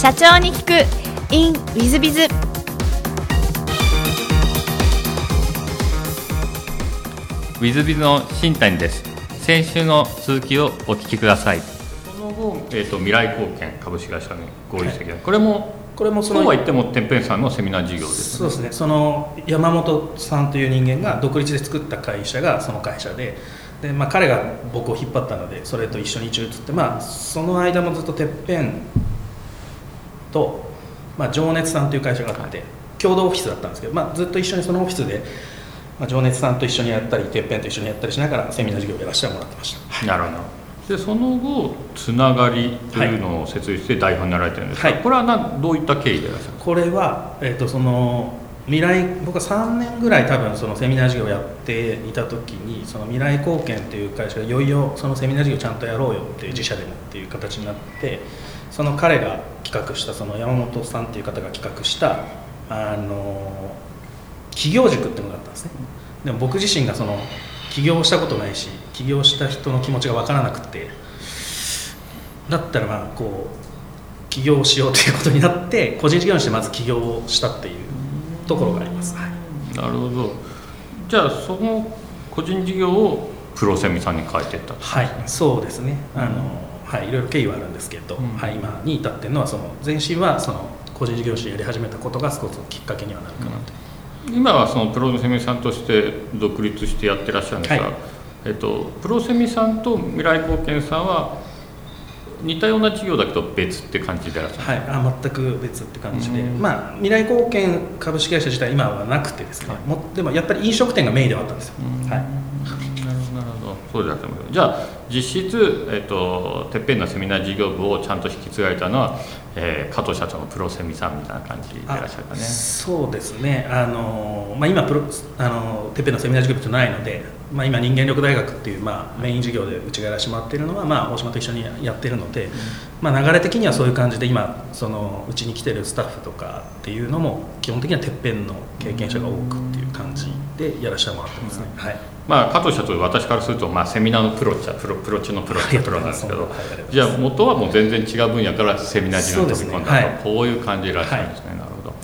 社長に聞く。In ウィズビズウィズビズの新谷です。先週の続きをお聞きください。その後、えーと、未来貢献株式会社に合意したけど、はい、これもこれもそのそうは言ってもてっぺんさんのセミナー事業です、ね、そうですね。その山本さんという人間が独立で作った会社がその会社で。で、まあ、彼が僕を引っ張ったのでそれと一緒に一応移って、まあ、その間もずっとてっぺんと、まあ、情熱さんという会社があって、共同オフィスだったんですけど、まあ、ずっと一緒にそのオフィスで、まあ、情熱さんと一緒にやったりてっぺんと一緒にやったりしながらセミナー授業をやらせてもらってました。なるほど。でその後つながりというのを設立して代表になられてるんですが、はい、これはなどういった経緯でいらっしゃる？これは、えーと、その未来僕は3年ぐらい多分そのセミナー授業をやっていた時にその未来貢献という会社がいよいよそのセミナー授業ちゃんとやろうよっていう自社でもっていう形になってその彼が企画したその山本さんっていう方が企画したあの企業塾っていうのがあったんですね。でも僕自身がその起業したことないし起業した人の気持ちが分からなくてだったらまあこう起業しようということになって個人事業主でまず起業をしたっていうところがあります、はい、なるほど。じゃあその個人事業をプロセミさんに変えていったはいそうですね。あの、はい、いろいろ経緯はあるんですけど、うん、はい、今に至ってるのはその前身はその個人事業主やり始めたことが少しきっかけにはなるかなと、うん、今はそのプロセミさんとして独立してやってらっしゃるんですが、はい、えっと、プロセミさんと未来貢献さんは似たような事業だけど別って感じでらっしゃる、はい、あ全く別って感じで、まあ、未来貢献株式会社自体今はなくてですね、はい、もでもやっぱり飲食店がメインではあったんですよ、はいそうだと思うじゃあ実質、えーと、てっぺんのセミナー事業部をちゃんと引き継がれたのは、えー、加藤社長のプロセミさんみたいな感じでいらっしゃるかね。そうですね。あの、まあ、今プロあのてっぺんのセミナー事業部じゃないので、まあ、今人間力大学っていう、まあ、メイン事業でうちがやらせてもらっているのは、まあ、大島と一緒にやってるので、うん、まあ、流れ的にはそういう感じで今そのうちに来てるスタッフとかっていうのも基本的にはてっぺんの経験者が多くっていう感じでやらせてもらってますね、うん、はい。まあ、加藤社長私からすると、まあ、セミナーのプロっちゃプロプロ中のプロっちゃプロなんですけどじゃあ元はもう全然違う分野からセミナー事業に飛び込んだと、ね。はい、こういう感じらっしゃるんですね、はい、なるほど。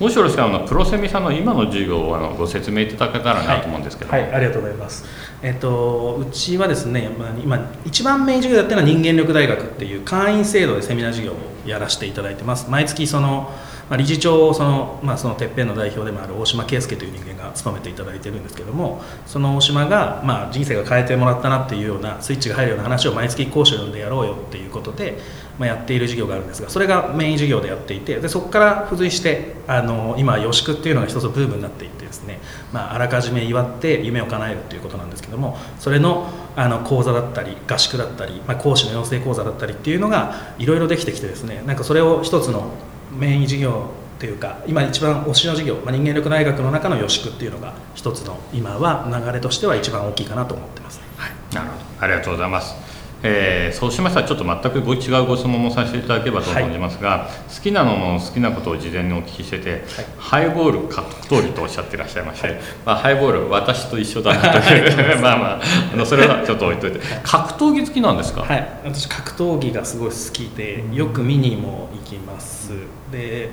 もしよろしければプロセミさんの今の授業をあのご説明いただけたらなと思うんですけど、はい、はい、ありがとうございます。えっと、うちはですね、まあ、今一番メイン授業やってるのは人間力大学っていう会員制度でセミナー授業をやらせていただいてます。毎月そのまあ、理事長をその,、まあ、そのてっぺんの代表でもある大島圭介という人間が務めていただいてるんですけどもその大島が、まあ、人生が変えてもらったなっていうようなスイッチが入るような話を毎月講師を呼んでやろうよっていうことで、まあ、やっている事業があるんですがそれがメイン事業でやっていてでそこから付随してあの今予宿っていうのが一つブームになっていてですね、まあ、あらかじめ祝って夢を叶えるっていうことなんですけどもそれのあの講座だったり合宿だったり、まあ、講師の養成講座だったりっていうのがいろいろできてきてですねなんかそれを一つのメイン事業というか今一番推しの事業、まあ、人間力大学の中の予宿っていうのが一つの今は流れとしては一番大きいかなと思ってます、はい、なるほど。ありがとうございます、えー、そうしましたらちょっと全くご違うご質問もさせていただければと思いますが、はい、好きなのの好きなことを事前にお聞きしてて、はい、ハイボール格闘技とおっしゃってらっしゃいまして、はい、まあ、ハイボール私と一緒だなという まあまああのそれはちょっと置いといて。格闘技好きなんですか？はい。私格闘技がすごい好きでよく見にも行きます。で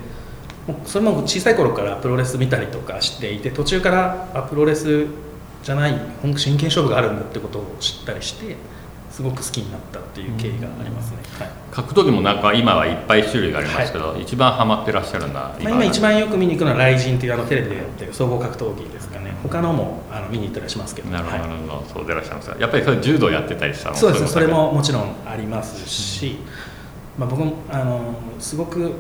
それも小さい頃からプロレス見たりとかしていて途中からあプロレスじゃない本真剣勝負があるんだってことを知ったりしてすごく好きになったっていう経緯がありますね、はい、格闘技もなんか今はいっぱい種類がありますけど、はい、一番ハマってらっしゃるのは今,、まあ、今一番よく見に行くのは「雷神」っていうあのテレビでやってる総合格闘技ですかね。他のもあの見に行ったりしますけど。なるほど、はい、そうでいらっしゃいますやっぱりそれ柔道やってたりしたそうですね。それももちろんありますし、まあ、僕もあのすごく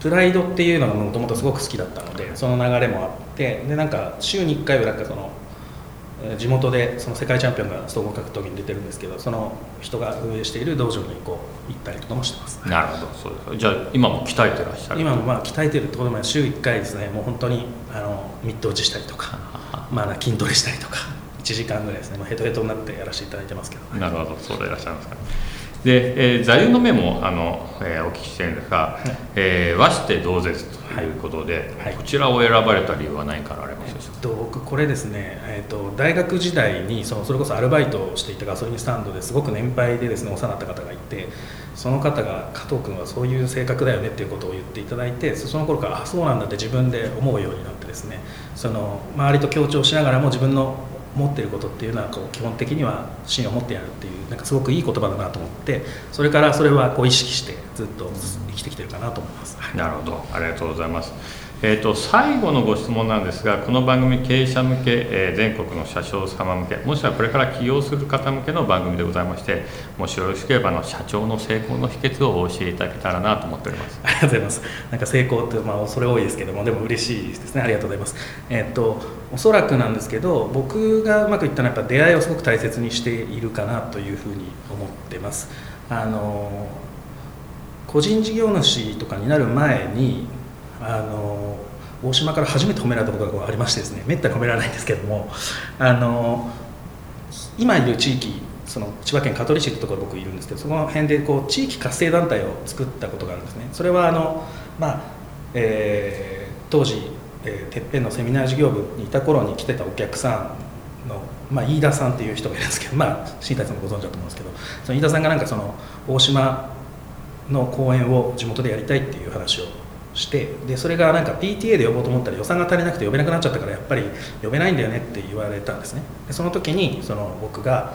プライドっていうのがもともとすごく好きだったのでその流れもあってでなんか週に1回はなんかその地元でその世界チャンピオンが総合格闘技に出てるんですけどその人が運営している道場にこう行ったりとかもしてます。なるほど。そうです。じゃあ今も鍛えてらっしゃる今もまあ鍛えてるってことも週1回ですね。もう本当にあのミット打ちしたりとか まあ筋トレしたりとか1時間ぐらいですね、まあ、ヘトヘトになってやらせていただいてますけど、なるほど。そうでいらっしゃいますかでで、えー、座右の銘もあの、えー、お聞きしてるんですが、はい、えー、和して同絶ということで、はい、こちらを選ばれた理由は何からありますでしょうか、えっと、僕これですね、えーと、大学時代にそのそれこそアルバイトをしていたガソリンスタンドですごく年配でですねお世話になった方がいてその方が加藤君はそういう性格だよねっていうことを言っていただいてその頃からあそうなんだって自分で思うようになってですねその周りと協調しながらも自分の持っていることっていうのはこう基本的には芯を持ってやるっていうなんかすごくいい言葉だなと思ってそれからそれはこう意識してずっと生きてきてるかなと思います。なるほど。ありがとうございます。えーと、最後のご質問なんですがこの番組経営者向け、えー、全国の車掌様向けもしくはこれから起業する方向けの番組でございましてもしよろしければの社長の成功の秘訣をお教えいただけたらなと思っております。ありがとうございます。なんか成功って、まあ、恐れ多いですけどもでも嬉しいですね。ありがとうございます。えっ、ー、とおそらくなんですけど僕がうまくいったのはやっぱ出会いをすごく大切にしているかなというふうに思ってます。あの個人事業主とかになる前にあの大島から初めて褒められたことがありましてですねめったに褒められないんですけどもあの今いる地域その千葉県香取市ってところ僕いるんですけどその辺でこう地域活性団体を作ったことがあるんですね。それはあの、まあえー、当時、え、てっぺんのセミナー事業部にいた頃に来てたお客さんの、まあ、飯田さんっていう人がいるんですけど、まあ、新谷さんもご存知だと思うんですけどその飯田さんがなんかその大島の公演を地元でやりたいっていう話をしてでそれがなんか PTA で呼ぼうと思ったら予算が足りなくて呼べなくなっちゃったからやっぱり呼べないんだよねって言われたんですね。でその時にその僕が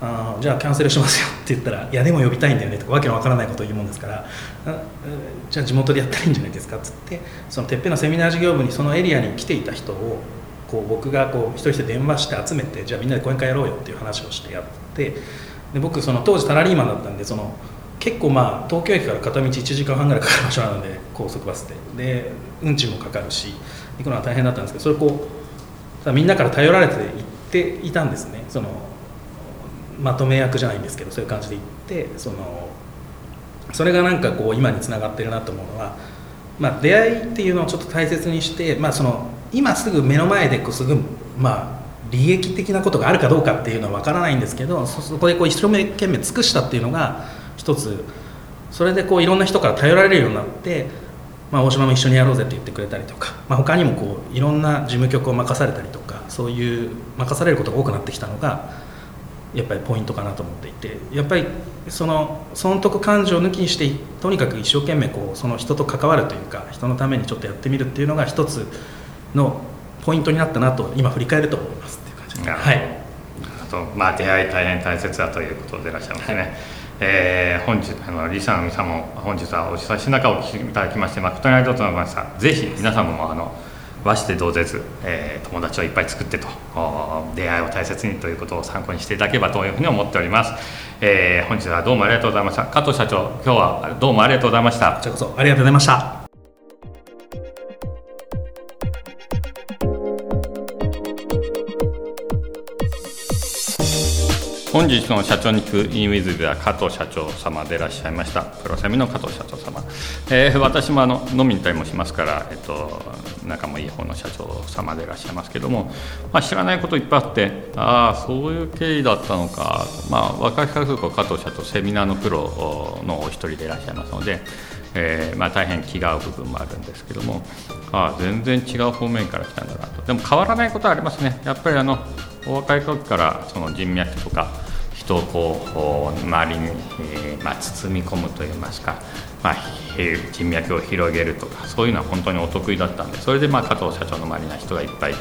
あじゃあキャンセルしますよって言ったら「いやでも呼びたいんだよね」とかわけのわからないことを言うもんですからじゃあ地元でやったらいいんじゃないですかっつってそのてっぺんのセミナー事業部にそのエリアに来ていた人をこう僕がこう一人で電話して集めてじゃあみんなで講演会やろうよっていう話をしてやってで僕その当時サラリーマンだったんでその結構まあ東京駅から片道1時間半ぐらいかかる場所なので高速バスで。で運賃もかかるし行くのは大変だったんですけどそれこうみんなから頼られて行っていたんですね。そのまとめ役じゃないんですけどそういう感じで行ってそのそれがなんかこう今につながってるなと思うのは、まあ、出会いっていうのをちょっと大切にして、まあ、その今すぐ目の前でこうすぐまあ利益的なことがあるかどうかっていうのは分からないんですけどそこでこう一生懸命尽くしたっていうのが一つそれでこういろんな人から頼られるようになって、まあ、大島も一緒にやろうぜって言ってくれたりとか、まあ、他にもこういろんな事務局を任されたりとかそういう任されることが多くなってきたのがやっぱりポイントかなと思っていてやっぱりその損得感情を抜きにしてとにかく一生懸命こうその人と関わるというか人のためにちょっとやってみるっていうのが一つのポイントになったなと今振り返ると思いますっていう感じで。はいあとまあ出会い大変大切だということでいらっしゃいますね。はいえー、本日あのリサの皆さんも本日はお久しい中お聞きいただきまして誠にありがとうございましたぜひ皆様もあの和して同絶、えー、友達をいっぱい作ってと出会いを大切にということを参考にしていただければというふうに思っております、えー、本日はどうもありがとうございました。加藤社長今日はどうもありがとうございました。こちらこそありがとうございました。本日の社長に聞くインウィズでは加藤社長様でいらっしゃいました。プロセミの加藤社長様、えー、私もあの飲みに行ったりもしますから、えっと、仲もいい方の社長様でいらっしゃいますけども、まあ、知らないこといっぱいあってああそういう経緯だったのか、まあ、若いからすると加藤社長セミナーのプロのお一人でいらっしゃいますので、えー、まあ、大変気が合う部分もあるんですけどもああ全然違う方面から来たんだなと。でも変わらないことはありますね。やっぱりあのお若い時からその人脈とか人をこう周りに、えー、まあ、包み込むといいますか、まあ、人脈を広げるとかそういうのは本当にお得意だったんでそれでまあ加藤社長の周りな人がいっぱいで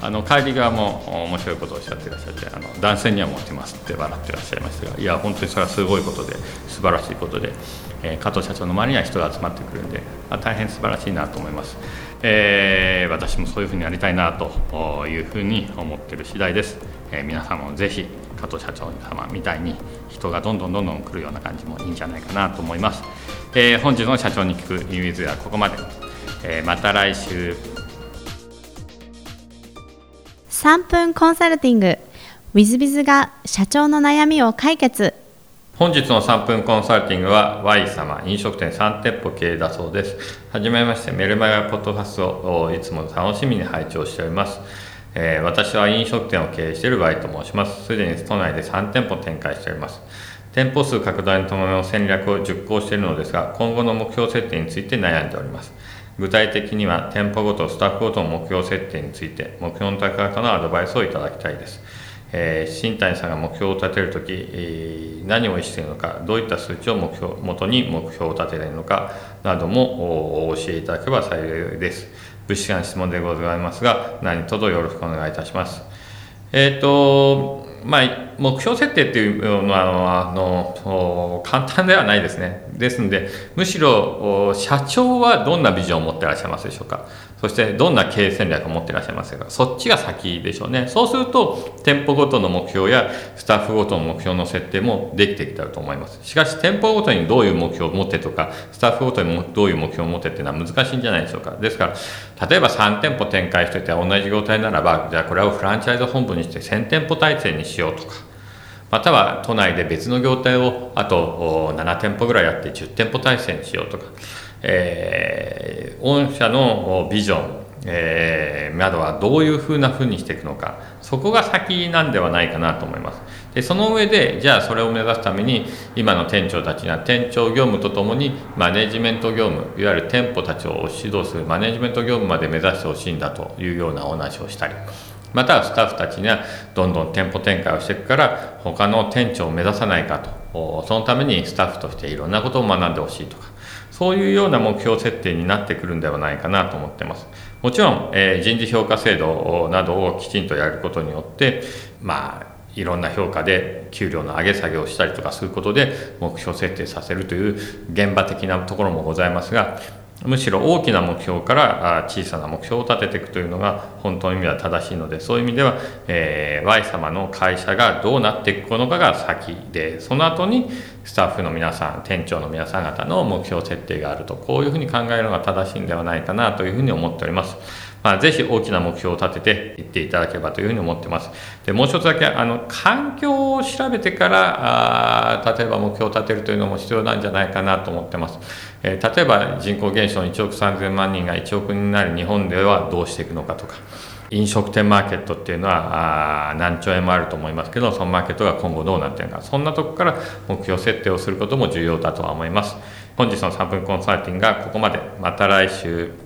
あの帰り側も面白いことをおっしゃっていらっしゃってあの男性にはモテますって笑ってらっしゃいましたがいや本当にそれはすごいことで素晴らしいことで、えー、加藤社長の周りには人が集まってくるんで、まあ、大変素晴らしいなと思います。えー、私もそういうふうにやりたいなというふうに思っている次第です、えー、皆さんもぜひ加藤社長様みたいに人がどんどんどんどん来るような感じもいいんじゃないかなと思います、えー、本日の社長に聞くニューイズはここまで、えまた来週。3分コンサルティング。i z b i z が社長の悩みを解決。本日の3分コンサルティングは Y 様。飲食店3店舗経営だそうです。はじめましてメルマガポッドキャストをいつも楽しみに拝聴しております。えー、私は飲食店を経営しているバイと申します。すでに都内で3店舗展開しております。店舗数拡大のための戦略を熟考しているのですが、今後の目標設定について悩んでおります。具体的には、店舗ごと、スタッフごとの目標設定について、目標の高方のアドバイスをいただきたいです。えー、新谷さんが目標を立てるとき、えー、何を意識するのか、どういった数値を目標元に目標を立てられるのかなどもお教えいただければ幸いです。物資間質問でございますが、何卒よろしくお願いいたします。えっ、ー、と、まあ、目標設定っていうのはあの簡単ではないですね。ですので、むしろ社長はどんなビジョンを持ってらっしゃいますでしょうか？そしてどんな経営戦略を持ってらっしゃいますか？そっちが先でしょうね。そうすると、店舗ごとの目標やスタッフごとの目標の設定もできてきたと思います。しかし、店舗ごとにどういう目標を持ってとか、スタッフごとにどういう目標を持ってっていうのは難しいんじゃないでしょうか。ですから、例えば3店舗展開してて同じ業態ならば、じゃあこれをフランチャイズ本部にして1000店舗体制にしようとか。または都内で別の業態をあと7店舗ぐらいやって10店舗体制にしようとか、えー、御社のビジョン、えー、などはどういうふうなふうにしていくのか。そこが先なんではないかなと思います。でその上でじゃあそれを目指すために今の店長たちには店長業務とともにマネジメント業務いわゆる店舗たちを指導するマネジメント業務まで目指してほしいんだというようなお話をしたり。またスタッフたちにはどんどん店舗展開をしていくから他の店長を目指さないかと。そのためにスタッフとしていろんなことを学んでほしいとか。そういうような目標設定になってくるんではないかなと思ってます。もちろん、えー、人事評価制度などをきちんとやることによってまあいろんな評価で給料の上げ下げをしたりとかすることで目標設定させるという現場的なところもございますがむしろ大きな目標から小さな目標を立てていくというのが本当の意味では正しいのでそういう意味では、えー、Y 様の会社がどうなっていくのかが先でその後にスタッフの皆さん店長の皆さん方の目標設定があるとこういうふうに考えるのが正しいんではないかなというふうに思っております。まあ、ぜひ大きな目標を立てていっていただければというふうに思ってます。でもう一つだけあの環境を調べてからあ例えば目標を立てるというのも必要なんじゃないかなと思ってます。えー、例えば人口減少1億3000万人が1億人になる日本ではどうしていくのかとか。飲食店マーケットっていうのはあ何兆円もあると思いますけどそのマーケットが今後どうなっているかそんなとこから目標設定をすることも重要だとは思います本日の3分コンサルティングがここまでまた来週